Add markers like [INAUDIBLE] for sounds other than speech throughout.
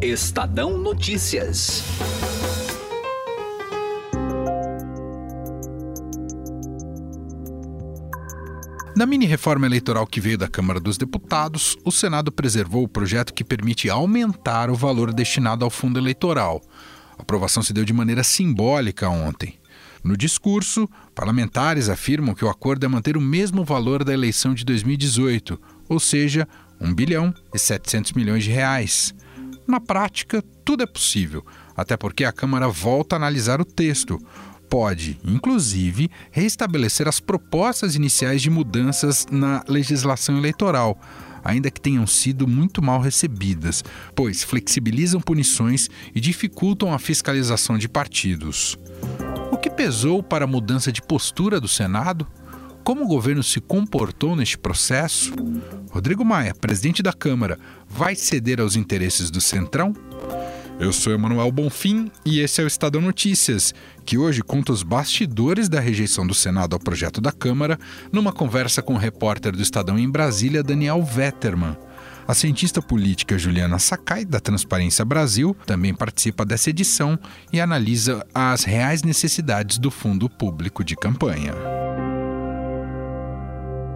Estadão Notícias. Na mini-reforma eleitoral que veio da Câmara dos Deputados, o Senado preservou o projeto que permite aumentar o valor destinado ao fundo eleitoral. A aprovação se deu de maneira simbólica ontem. No discurso, parlamentares afirmam que o acordo é manter o mesmo valor da eleição de 2018, ou seja, 1 bilhão e 700 milhões de reais. Na prática, tudo é possível, até porque a Câmara volta a analisar o texto pode, inclusive, restabelecer as propostas iniciais de mudanças na legislação eleitoral, ainda que tenham sido muito mal recebidas, pois flexibilizam punições e dificultam a fiscalização de partidos. O que pesou para a mudança de postura do Senado? Como o governo se comportou neste processo? Rodrigo Maia, presidente da Câmara, vai ceder aos interesses do Centrão? Eu sou Emanuel Bonfim e esse é o Estadão Notícias, que hoje conta os bastidores da rejeição do Senado ao projeto da Câmara, numa conversa com o repórter do Estadão em Brasília, Daniel Vetterman. A cientista política Juliana Sakai, da Transparência Brasil, também participa dessa edição e analisa as reais necessidades do fundo público de campanha.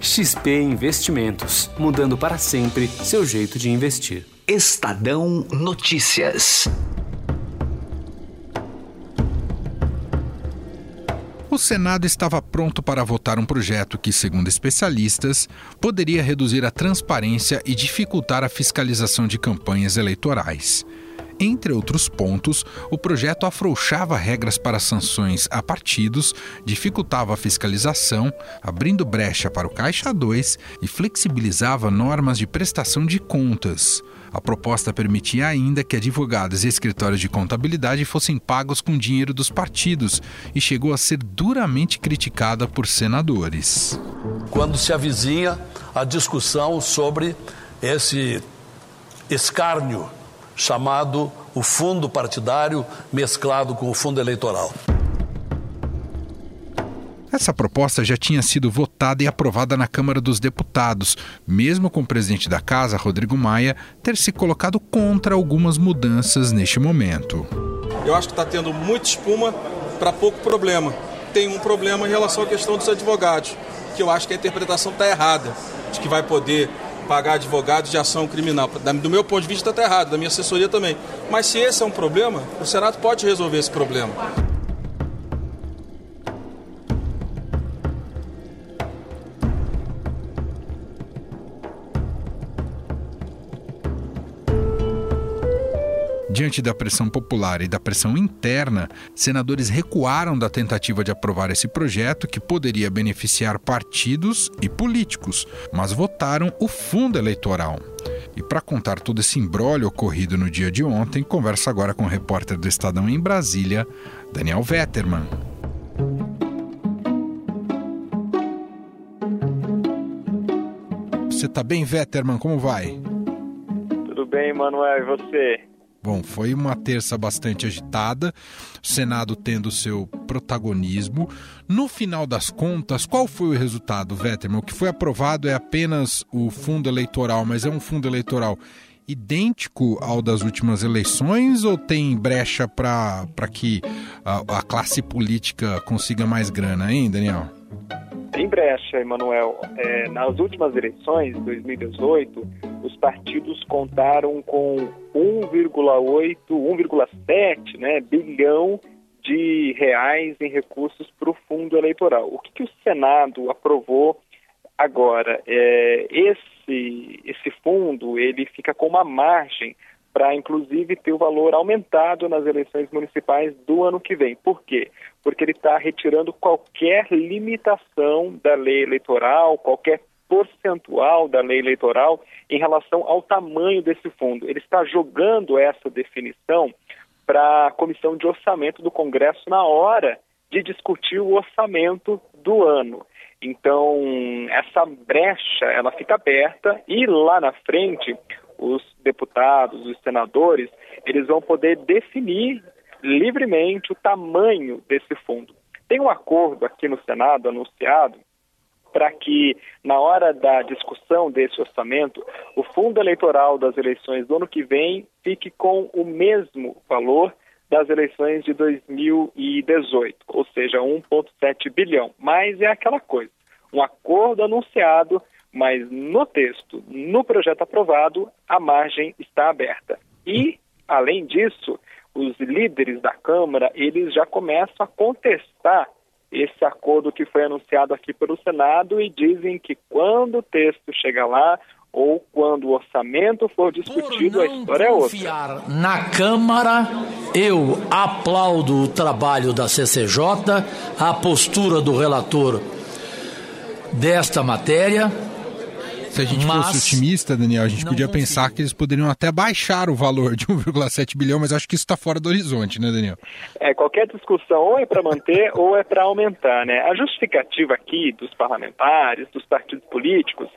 XP Investimentos, mudando para sempre seu jeito de investir. Estadão Notícias. O Senado estava pronto para votar um projeto que, segundo especialistas, poderia reduzir a transparência e dificultar a fiscalização de campanhas eleitorais. Entre outros pontos, o projeto afrouxava regras para sanções a partidos, dificultava a fiscalização, abrindo brecha para o Caixa 2 e flexibilizava normas de prestação de contas. A proposta permitia ainda que advogados e escritórios de contabilidade fossem pagos com dinheiro dos partidos e chegou a ser duramente criticada por senadores. Quando se avizinha a discussão sobre esse escárnio chamado o fundo partidário mesclado com o fundo eleitoral. Essa proposta já tinha sido votada e aprovada na Câmara dos Deputados, mesmo com o presidente da casa, Rodrigo Maia, ter se colocado contra algumas mudanças neste momento. Eu acho que está tendo muita espuma para pouco problema. Tem um problema em relação à questão dos advogados, que eu acho que a interpretação está errada, de que vai poder pagar advogados de ação criminal. Do meu ponto de vista está errado, da minha assessoria também. Mas se esse é um problema, o Senado pode resolver esse problema. Diante da pressão popular e da pressão interna, senadores recuaram da tentativa de aprovar esse projeto que poderia beneficiar partidos e políticos, mas votaram o fundo eleitoral. E para contar todo esse embrólio ocorrido no dia de ontem, converso agora com o repórter do Estadão em Brasília, Daniel Vetterman. Você está bem, Vetterman? Como vai? Tudo bem, Manuel, e você? Bom, foi uma terça bastante agitada, o Senado tendo seu protagonismo. No final das contas, qual foi o resultado, Vetterman? O que foi aprovado é apenas o fundo eleitoral, mas é um fundo eleitoral idêntico ao das últimas eleições ou tem brecha para que a, a classe política consiga mais grana, hein, Daniel? Tem brecha, Emanuel. É, nas últimas eleições, 2018, os partidos contaram com 1,8, 1,7 né, bilhão de reais em recursos para o fundo eleitoral. O que, que, o Senado aprovou agora? É, esse, esse fundo ele fica com uma margem para, inclusive, ter o valor aumentado nas eleições municipais do ano que vem. Por quê? Porque ele está retirando qualquer limitação da lei eleitoral, qualquer percentual da lei eleitoral em relação ao tamanho desse fundo. Ele está jogando essa definição para a comissão de orçamento do Congresso na hora de discutir o orçamento do ano. Então, essa brecha, ela fica aberta e lá na frente, os deputados, os senadores, eles vão poder definir livremente o tamanho desse fundo. Tem um acordo aqui no Senado anunciado para que, na hora da discussão desse orçamento, o fundo eleitoral das eleições do ano que vem fique com o mesmo valor das eleições de 2018, ou seja, 1,7 bilhão. Mas é aquela coisa, um acordo anunciado, mas no texto, no projeto aprovado, a margem está aberta. E, além disso, os líderes da Câmara, eles já começam a contestar esse acordo que foi anunciado aqui pelo Senado e dizem que quando o texto chegar lá ou quando o orçamento for discutido, a história é outra. Na Câmara, eu aplaudo o trabalho da CCJ, a postura do relator desta matéria se a gente mas fosse otimista, Daniel, a gente podia consigo. pensar que eles poderiam até baixar o valor de 1,7 bilhão, mas acho que isso está fora do horizonte, né, Daniel? É, qualquer discussão ou é para manter [LAUGHS] ou é para aumentar, né? A justificativa aqui dos parlamentares, dos partidos políticos,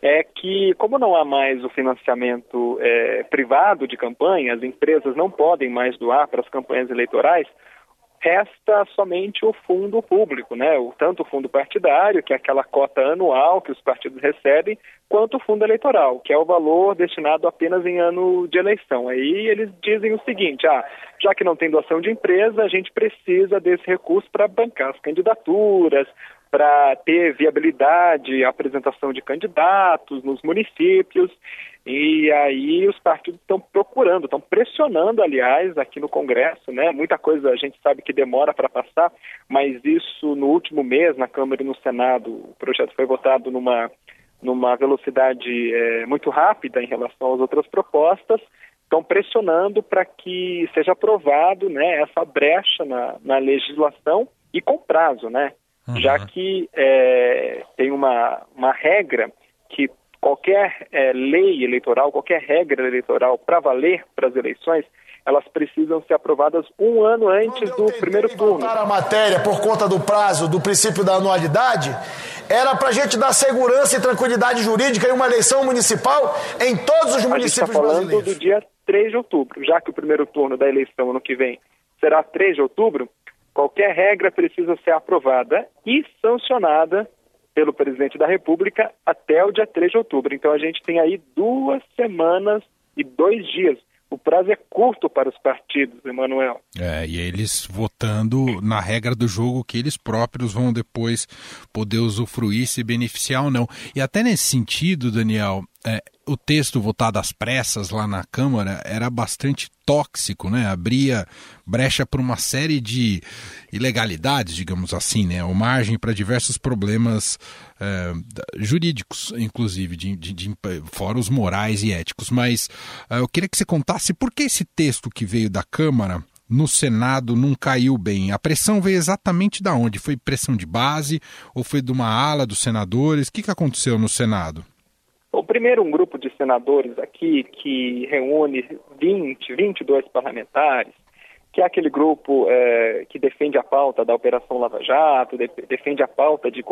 é que como não há mais o financiamento é, privado de campanha, as empresas não podem mais doar para as campanhas eleitorais, resta somente o fundo público, né? o, tanto o fundo partidário, que é aquela cota anual que os partidos recebem, quanto o fundo eleitoral, que é o valor destinado apenas em ano de eleição. Aí eles dizem o seguinte: ah, já que não tem doação de empresa, a gente precisa desse recurso para bancar as candidaturas, para ter viabilidade, apresentação de candidatos nos municípios. E aí os partidos estão procurando, estão pressionando, aliás, aqui no Congresso, né? Muita coisa a gente sabe que demora para passar, mas isso no último mês, na Câmara e no Senado, o projeto foi votado numa, numa velocidade é, muito rápida em relação às outras propostas, estão pressionando para que seja aprovado né, essa brecha na, na legislação e com prazo, né? Uhum. Já que é, tem uma, uma regra que qualquer é, lei eleitoral, qualquer regra eleitoral para valer para as eleições, elas precisam ser aprovadas um ano antes do primeiro turno. a matéria por conta do prazo, do princípio da anualidade, era para a gente dar segurança e tranquilidade jurídica em uma eleição municipal em todos os municípios a gente tá falando brasileiros. do dia 3 de outubro, já que o primeiro turno da eleição ano que vem será 3 de outubro, qualquer regra precisa ser aprovada e sancionada pelo presidente da República até o dia 3 de outubro. Então a gente tem aí duas semanas e dois dias. O prazo é curto para os partidos, Emanuel. É, e eles votando na regra do jogo que eles próprios vão depois poder usufruir, se beneficiar ou não. E até nesse sentido, Daniel, é, o texto votado às pressas lá na Câmara era bastante tóxico, né? Abria brecha para uma série de ilegalidades, digamos assim, né? Ou margem para diversos problemas é, jurídicos, inclusive, de, de, de, fora os morais e éticos. Mas é, eu queria que você contasse por que esse texto que veio da Câmara no Senado não caiu bem. A pressão veio exatamente da onde? Foi pressão de base ou foi de uma ala dos senadores? O que, que aconteceu no Senado? O primeiro, um grupo de senadores aqui que reúne 20, 22 parlamentares, que é aquele grupo é, que defende a pauta da Operação Lava Jato, de, defende a pauta de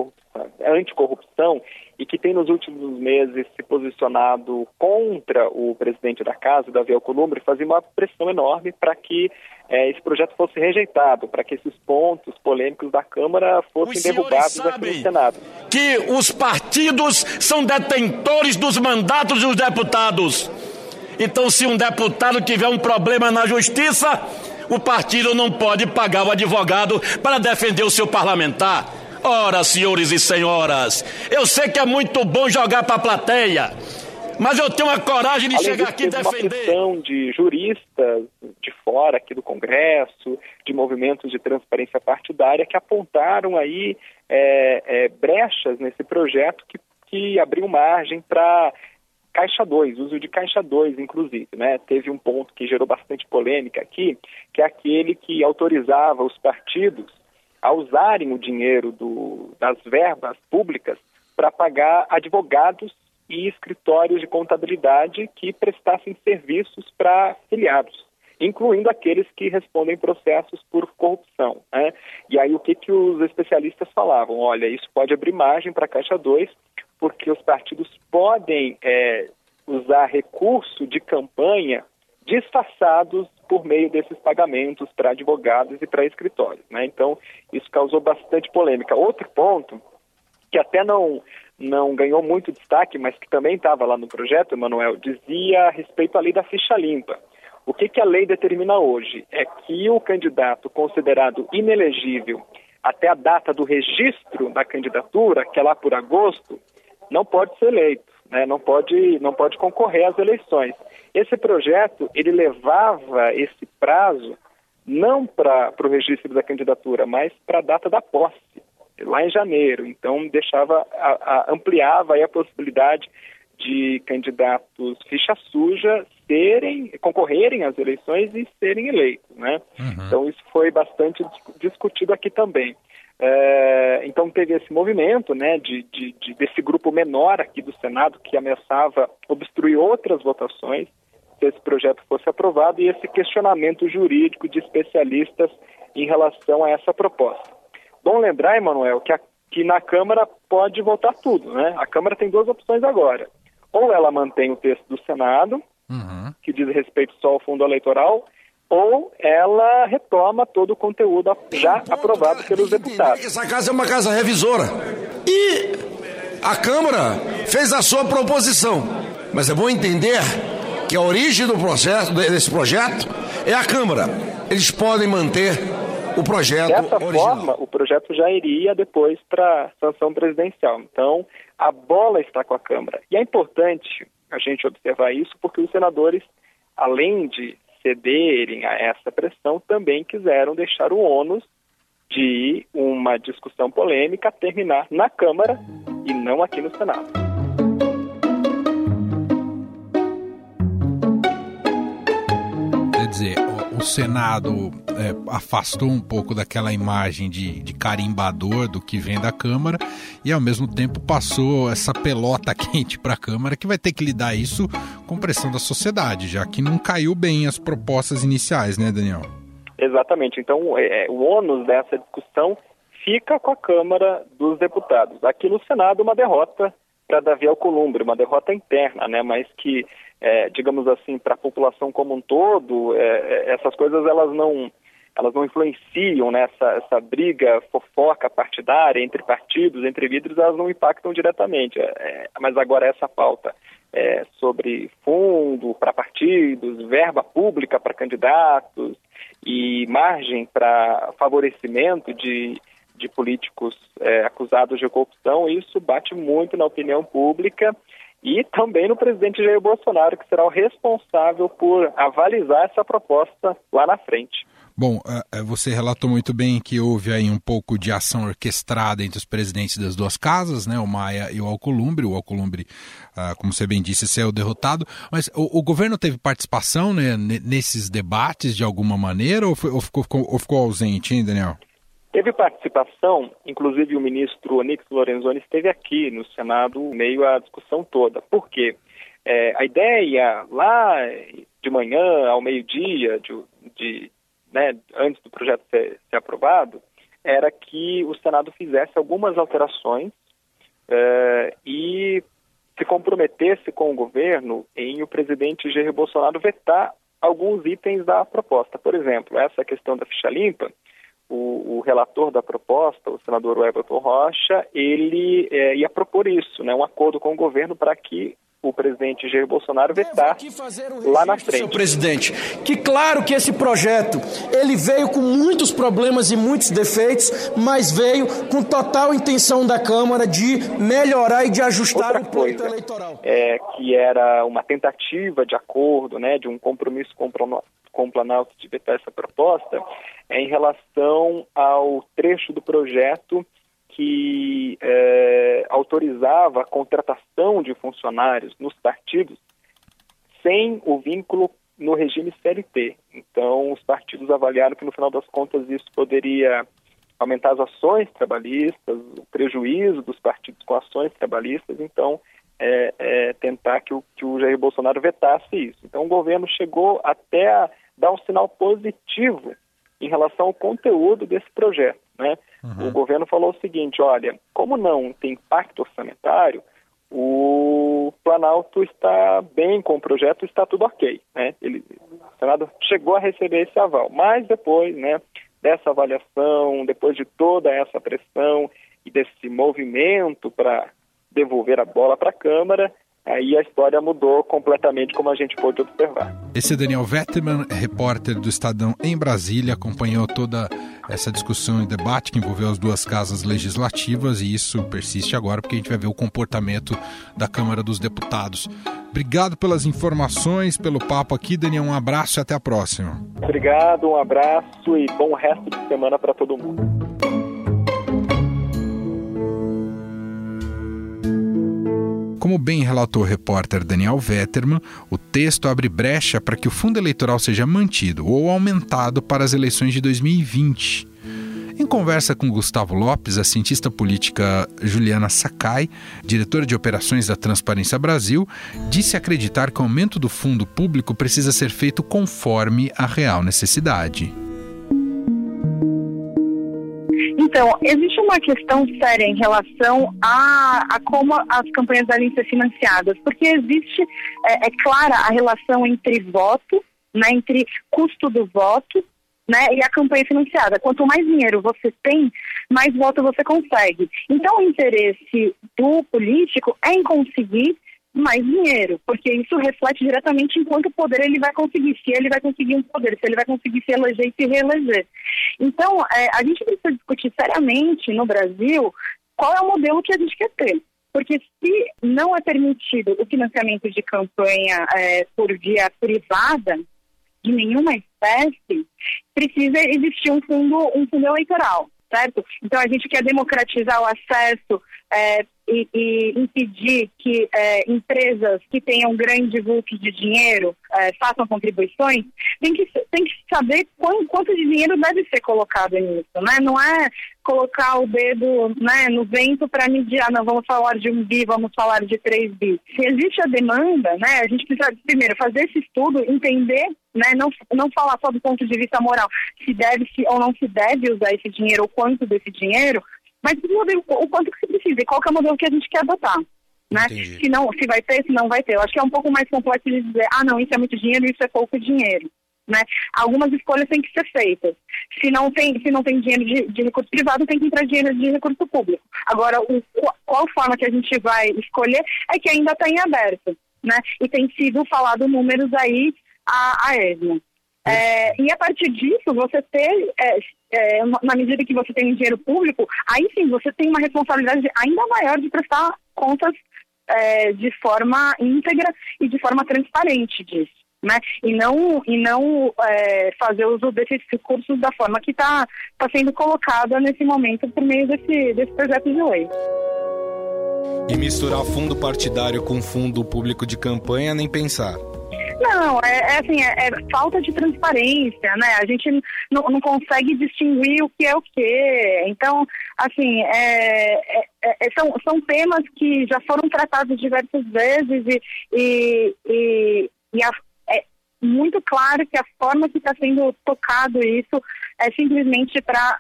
anticorrupção e que tem nos últimos meses se posicionado contra o presidente da casa, Davi Alcolumbre, fazia uma pressão enorme para que é, esse projeto fosse rejeitado, para que esses pontos polêmicos da Câmara fossem derrubados aqui no Senado. Que os partidos são detentores dos mandatos dos deputados. Então, se um deputado tiver um problema na justiça, o partido não pode pagar o advogado para defender o seu parlamentar. Ora, senhores e senhoras, eu sei que é muito bom jogar para a plateia, mas eu tenho a coragem de Além chegar aqui e defender. Uma de juristas de fora aqui do Congresso, de movimentos de transparência partidária que apontaram aí é, é, brechas nesse projeto que, que abriu margem para Caixa 2, uso de Caixa 2, inclusive. Né? Teve um ponto que gerou bastante polêmica aqui, que é aquele que autorizava os partidos a usarem o dinheiro do, das verbas públicas para pagar advogados e escritórios de contabilidade que prestassem serviços para filiados, incluindo aqueles que respondem processos por corrupção. Né? E aí o que, que os especialistas falavam? Olha, isso pode abrir margem para a Caixa 2, porque os partidos podem é, usar recurso de campanha disfarçados por meio desses pagamentos para advogados e para escritórios. Né? Então, isso causou bastante polêmica. Outro ponto, que até não, não ganhou muito destaque, mas que também estava lá no projeto, Emanuel, dizia a respeito à lei da ficha limpa. O que, que a lei determina hoje? É que o candidato considerado inelegível até a data do registro da candidatura, que é lá por agosto, não pode ser eleito, né? não, pode, não pode concorrer às eleições. Esse projeto, ele levava esse prazo não para o registro da candidatura, mas para a data da posse, lá em janeiro. Então, deixava, a, a, ampliava a possibilidade de candidatos ficha suja serem, concorrerem às eleições e serem eleitos, né? Uhum. Então, isso foi bastante discutido aqui também. É, então teve esse movimento né, de, de, de, desse grupo menor aqui do Senado que ameaçava obstruir outras votações se esse projeto fosse aprovado e esse questionamento jurídico de especialistas em relação a essa proposta. Bom lembrar, Emanuel, que, que na Câmara pode votar tudo, né? A Câmara tem duas opções agora. Ou ela mantém o texto do Senado, uhum. que diz respeito só ao fundo eleitoral, ou ela retoma todo o conteúdo já aprovado pelos deputados. Essa casa é uma casa revisora. E a Câmara fez a sua proposição. Mas é bom entender que a origem do processo, desse projeto é a Câmara. Eles podem manter o projeto Dessa original. forma, o projeto já iria depois para sanção presidencial. Então, a bola está com a Câmara. E é importante a gente observar isso porque os senadores, além de cederem a essa pressão, também quiseram deixar o ônus de uma discussão polêmica terminar na Câmara e não aqui no Senado. dizer, o, Senado é, afastou um pouco daquela imagem de, de carimbador do que vem da Câmara e ao mesmo tempo passou essa pelota [LAUGHS] quente para a Câmara que vai ter que lidar isso com pressão da sociedade, já que não caiu bem as propostas iniciais, né, Daniel? Exatamente. Então, é, é o ônus dessa discussão fica com a Câmara dos Deputados. Aqui no Senado, uma derrota para Davi Alcolumbre, uma derrota interna, né, mas que é, digamos assim, para a população como um todo, é, é, essas coisas elas não elas não influenciam nessa né? essa briga fofoca partidária entre partidos, entre líderes, elas não impactam diretamente. É, é mas agora essa pauta é, sobre fundo para partidos, verba pública para candidatos e margem para favorecimento de, de políticos é, acusados de corrupção, isso bate muito na opinião pública e também no presidente Jair Bolsonaro, que será o responsável por avalizar essa proposta lá na frente. Bom, é, é, você relatou muito bem que houve aí um pouco de ação orquestrada entre os presidentes das duas casas, né, o Maia e o Alcolumbre. O Alcolumbre, ah, como você bem disse, saiu derrotado. Mas o, o governo teve participação né, nesses debates de alguma maneira ou, foi, ou, ficou, ou ficou ausente, hein, Daniel? Teve participação, inclusive o ministro Onix Lorenzoni esteve aqui no Senado meio à discussão toda. Por quê? É, a ideia lá de manhã ao meio-dia, de, de né, antes do projeto ser, ser, aprovado, era que o Senado fizesse algumas alterações é, e se comprometesse com o governo em o presidente Jair Bolsonaro vetar alguns itens da proposta. Por exemplo, essa questão da ficha limpa, o, o, relator da proposta, o senador Everton Rocha, ele é, ia propor isso, né, um acordo com o governo para que o presidente Jair Bolsonaro vetar lá na frente. Seu presidente, que claro que esse projeto ele veio com muitos problemas e muitos defeitos, mas veio com total intenção da Câmara de melhorar e de ajustar Outra o eleitoral. É que era uma tentativa de acordo, né, de um compromisso com o Planalto vetar essa proposta é em relação ao trecho do projeto que é, autorizava a contratação de funcionários nos partidos sem o vínculo no regime CLT. Então, os partidos avaliaram que, no final das contas, isso poderia aumentar as ações trabalhistas, o prejuízo dos partidos com ações trabalhistas, então é, é, tentar que o, que o Jair Bolsonaro vetasse isso. Então o governo chegou até a dar um sinal positivo em relação ao conteúdo desse projeto. Né? Uhum. O governo falou o seguinte: olha, como não tem impacto orçamentário, o Planalto está bem com o projeto, está tudo ok. Né? Ele, o Senado chegou a receber esse aval, mas depois né, dessa avaliação, depois de toda essa pressão e desse movimento para devolver a bola para a Câmara, aí a história mudou completamente, como a gente pôde observar. Esse é Daniel Vetterman, repórter do Estadão em Brasília, acompanhou toda essa discussão e debate que envolveu as duas casas legislativas e isso persiste agora porque a gente vai ver o comportamento da Câmara dos Deputados. Obrigado pelas informações, pelo papo aqui, Daniel. Um abraço e até a próxima. Obrigado, um abraço e bom resto de semana para todo mundo. Como bem relatou o repórter Daniel Vetterman, o texto abre brecha para que o fundo eleitoral seja mantido ou aumentado para as eleições de 2020. Em conversa com Gustavo Lopes, a cientista política Juliana Sakai, diretora de operações da Transparência Brasil, disse acreditar que o aumento do fundo público precisa ser feito conforme a real necessidade. Então, existe uma questão séria em relação a, a como as campanhas devem ser financiadas, porque existe, é, é clara a relação entre voto, né, entre custo do voto né, e a campanha financiada. Quanto mais dinheiro você tem, mais voto você consegue. Então, o interesse do político é em conseguir mais dinheiro, porque isso reflete diretamente em quanto poder ele vai conseguir, se ele vai conseguir um poder, se ele vai conseguir se eleger e se reeleger. Então, é, a gente precisa discutir seriamente no Brasil qual é o modelo que a gente quer ter. Porque se não é permitido o financiamento de campanha é, por via privada, de nenhuma espécie, precisa existir um fundo, um fundo eleitoral, certo? Então a gente quer democratizar o acesso é, e, e impedir que é, empresas que tenham grande vulto de dinheiro é, façam contribuições, tem que, tem que saber quanto, quanto de dinheiro deve ser colocado nisso, né? Não é colocar o dedo né, no vento para medir, ah, não, vamos falar de um bi, vamos falar de três bi. Se existe a demanda, né, a gente precisa primeiro fazer esse estudo, entender, né, não, não falar só do ponto de vista moral, se deve se ou não se deve usar esse dinheiro ou quanto desse dinheiro, mas o quanto que se precisa e qual que é o modelo que a gente quer adotar. Né? Se, não, se vai ter, se não vai ter. Eu acho que é um pouco mais complexo de dizer, ah, não, isso é muito dinheiro, isso é pouco dinheiro. Né? Algumas escolhas têm que ser feitas. Se não tem, se não tem dinheiro de, de recurso privado, tem que entrar dinheiro de recurso público. Agora, o, qual forma que a gente vai escolher é que ainda está em aberto. Né? E tem sido falado números aí a, a esmo. É, e a partir disso, você ter, é, é, na medida que você tem dinheiro público, aí sim você tem uma responsabilidade ainda maior de prestar contas é, de forma íntegra e de forma transparente disso. Né? E não, e não é, fazer uso desses recursos da forma que está tá sendo colocada nesse momento por meio desse, desse projeto de lei. E misturar fundo partidário com fundo público de campanha, nem pensar. Não, é, é assim, é, é, falta de transparência, né? A gente não, consegue distinguir o que é o que. Então, assim, é, é, é, são, são temas que já foram tratados diversas vezes e, e, e, e a, é muito claro que a forma que está sendo tocado isso é simplesmente para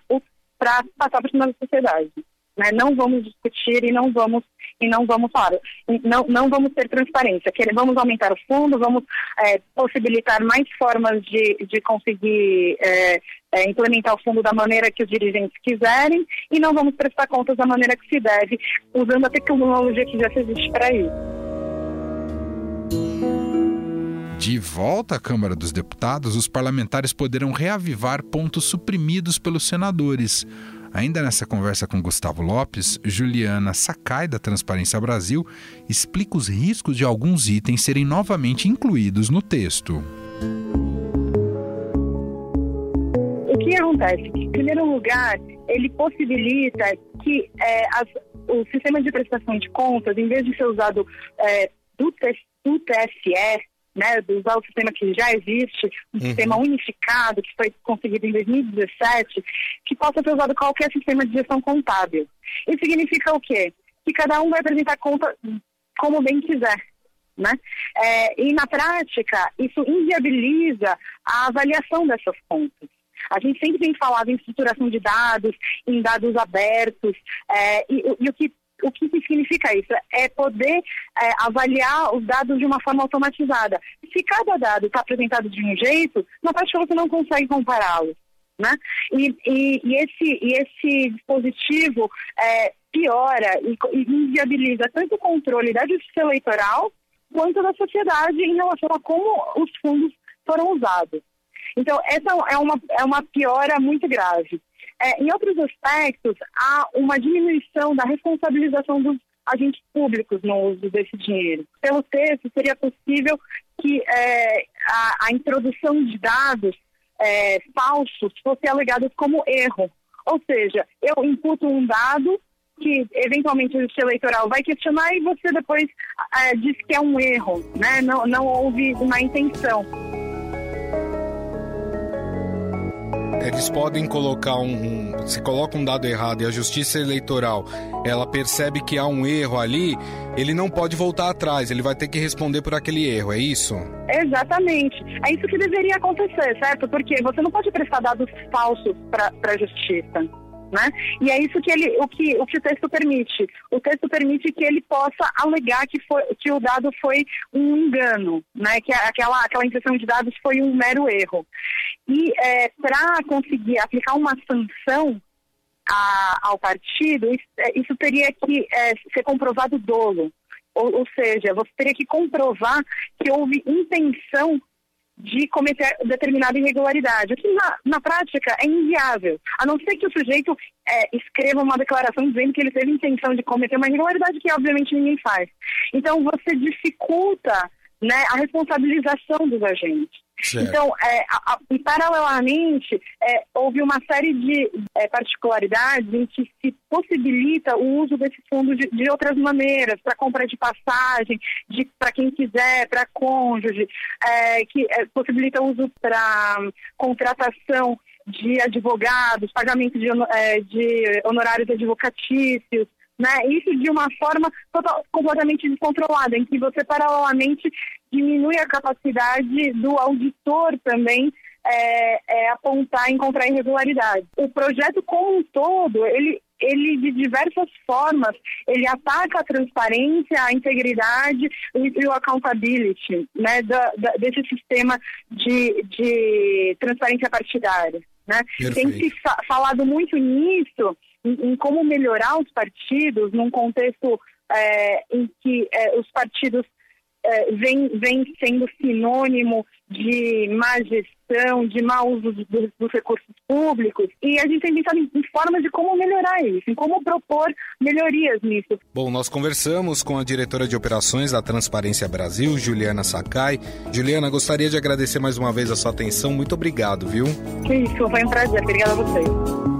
passar para cima da sociedade. Né? Não vamos discutir e não vamos e não vamos falar, não, não vamos ter transparência. Queremos, vamos aumentar o fundo, vamos é, possibilitar mais formas de, de conseguir é, é, implementar o fundo da maneira que os dirigentes quiserem e não vamos prestar contas da maneira que se deve, usando a tecnologia que já existe para isso. De volta à Câmara dos Deputados, os parlamentares poderão reavivar pontos suprimidos pelos senadores. Ainda nessa conversa com Gustavo Lopes, Juliana Sakai, da Transparência Brasil, explica os riscos de alguns itens serem novamente incluídos no texto. O que acontece? Em primeiro lugar, ele possibilita que é, as, o sistema de prestação de contas, em vez de ser usado é, do, do TSE, né, de usar o sistema que já existe, um uhum. sistema unificado que foi conseguido em 2017, que possa ser usado qualquer sistema de gestão contábil. Isso significa o quê? Que cada um vai apresentar conta como bem quiser. Né? É, e na prática, isso inviabiliza a avaliação dessas contas. A gente sempre tem falado em estruturação de dados, em dados abertos, é, e, e, o que o que significa isso? É poder é, avaliar os dados de uma forma automatizada. Se cada dado está apresentado de um jeito, na prática você não consegue compará-los. Né? E, e, e, esse, e esse dispositivo é, piora e, e inviabiliza tanto o controle da justiça eleitoral quanto da sociedade em relação a como os fundos foram usados. Então, essa é uma, é uma piora muito grave. É, em outros aspectos, há uma diminuição da responsabilização dos agentes públicos no uso desse dinheiro. Pelo texto, seria possível que é, a, a, introdução de dados é, falsos fosse alegada como erro. Ou seja, eu imputo um dado que eventualmente o justiça eleitoral vai questionar e você depois é, diz que é um erro, né? não, não houve uma intenção. Eles podem colocar um, um, se coloca um dado errado e a justiça eleitoral ela percebe que há um erro ali, ele não pode voltar atrás, ele vai ter que responder por aquele erro, é isso? Exatamente. É isso que deveria acontecer, certo? Porque você não pode prestar dados falsos para a justiça. Né? E é isso que ele, o que, o que o texto permite. O texto permite que ele possa alegar que, foi, que o dado foi um engano, né? Que aquela, aquela impressão de dados foi um mero erro. E é, para conseguir aplicar uma sanção a, ao partido, isso, é, isso teria que é, ser comprovado dolo. Ou, ou seja, você teria que comprovar que houve intenção de cometer determinada irregularidade, o que na, na prática é inviável, a não ser que o sujeito é, escreva uma declaração dizendo que ele teve intenção de cometer uma irregularidade que obviamente ninguém faz. Então você dificulta né, a responsabilização dos agentes. Certo. Então, é, a, a, e paralelamente, é, houve uma série de é, particularidades em que se possibilita o uso desse fundo de, de outras maneiras, para compra de passagem, para quem quiser, para cônjuge, é, que é, possibilita o uso para contratação de advogados, pagamento de, é, de honorários advocatícios, né? Isso de uma forma total, completamente descontrolada, em que você paralelamente diminui a capacidade do auditor também é, é, apontar e encontrar irregularidades. O projeto como um todo, ele, ele de diversas formas, ele ataca a transparência, a integridade e, o accountability né, da, da, desse sistema de, de transparência partidária. Né? Tem se fa falado muito nisso, em, em, como melhorar os partidos, num contexto é, em que é, os partidos é, vem, vem sendo sinônimo de má gestão, de mau uso dos, dos recursos públicos. E a gente tem pensado em, em formas de como melhorar isso, em como propor melhorias nisso. Bom, nós conversamos com a diretora de operações da Transparência Brasil, Juliana Sakai. Juliana, gostaria de agradecer mais uma vez a sua atenção. Muito obrigado, viu? Isso, foi um prazer. Obrigada a vocês.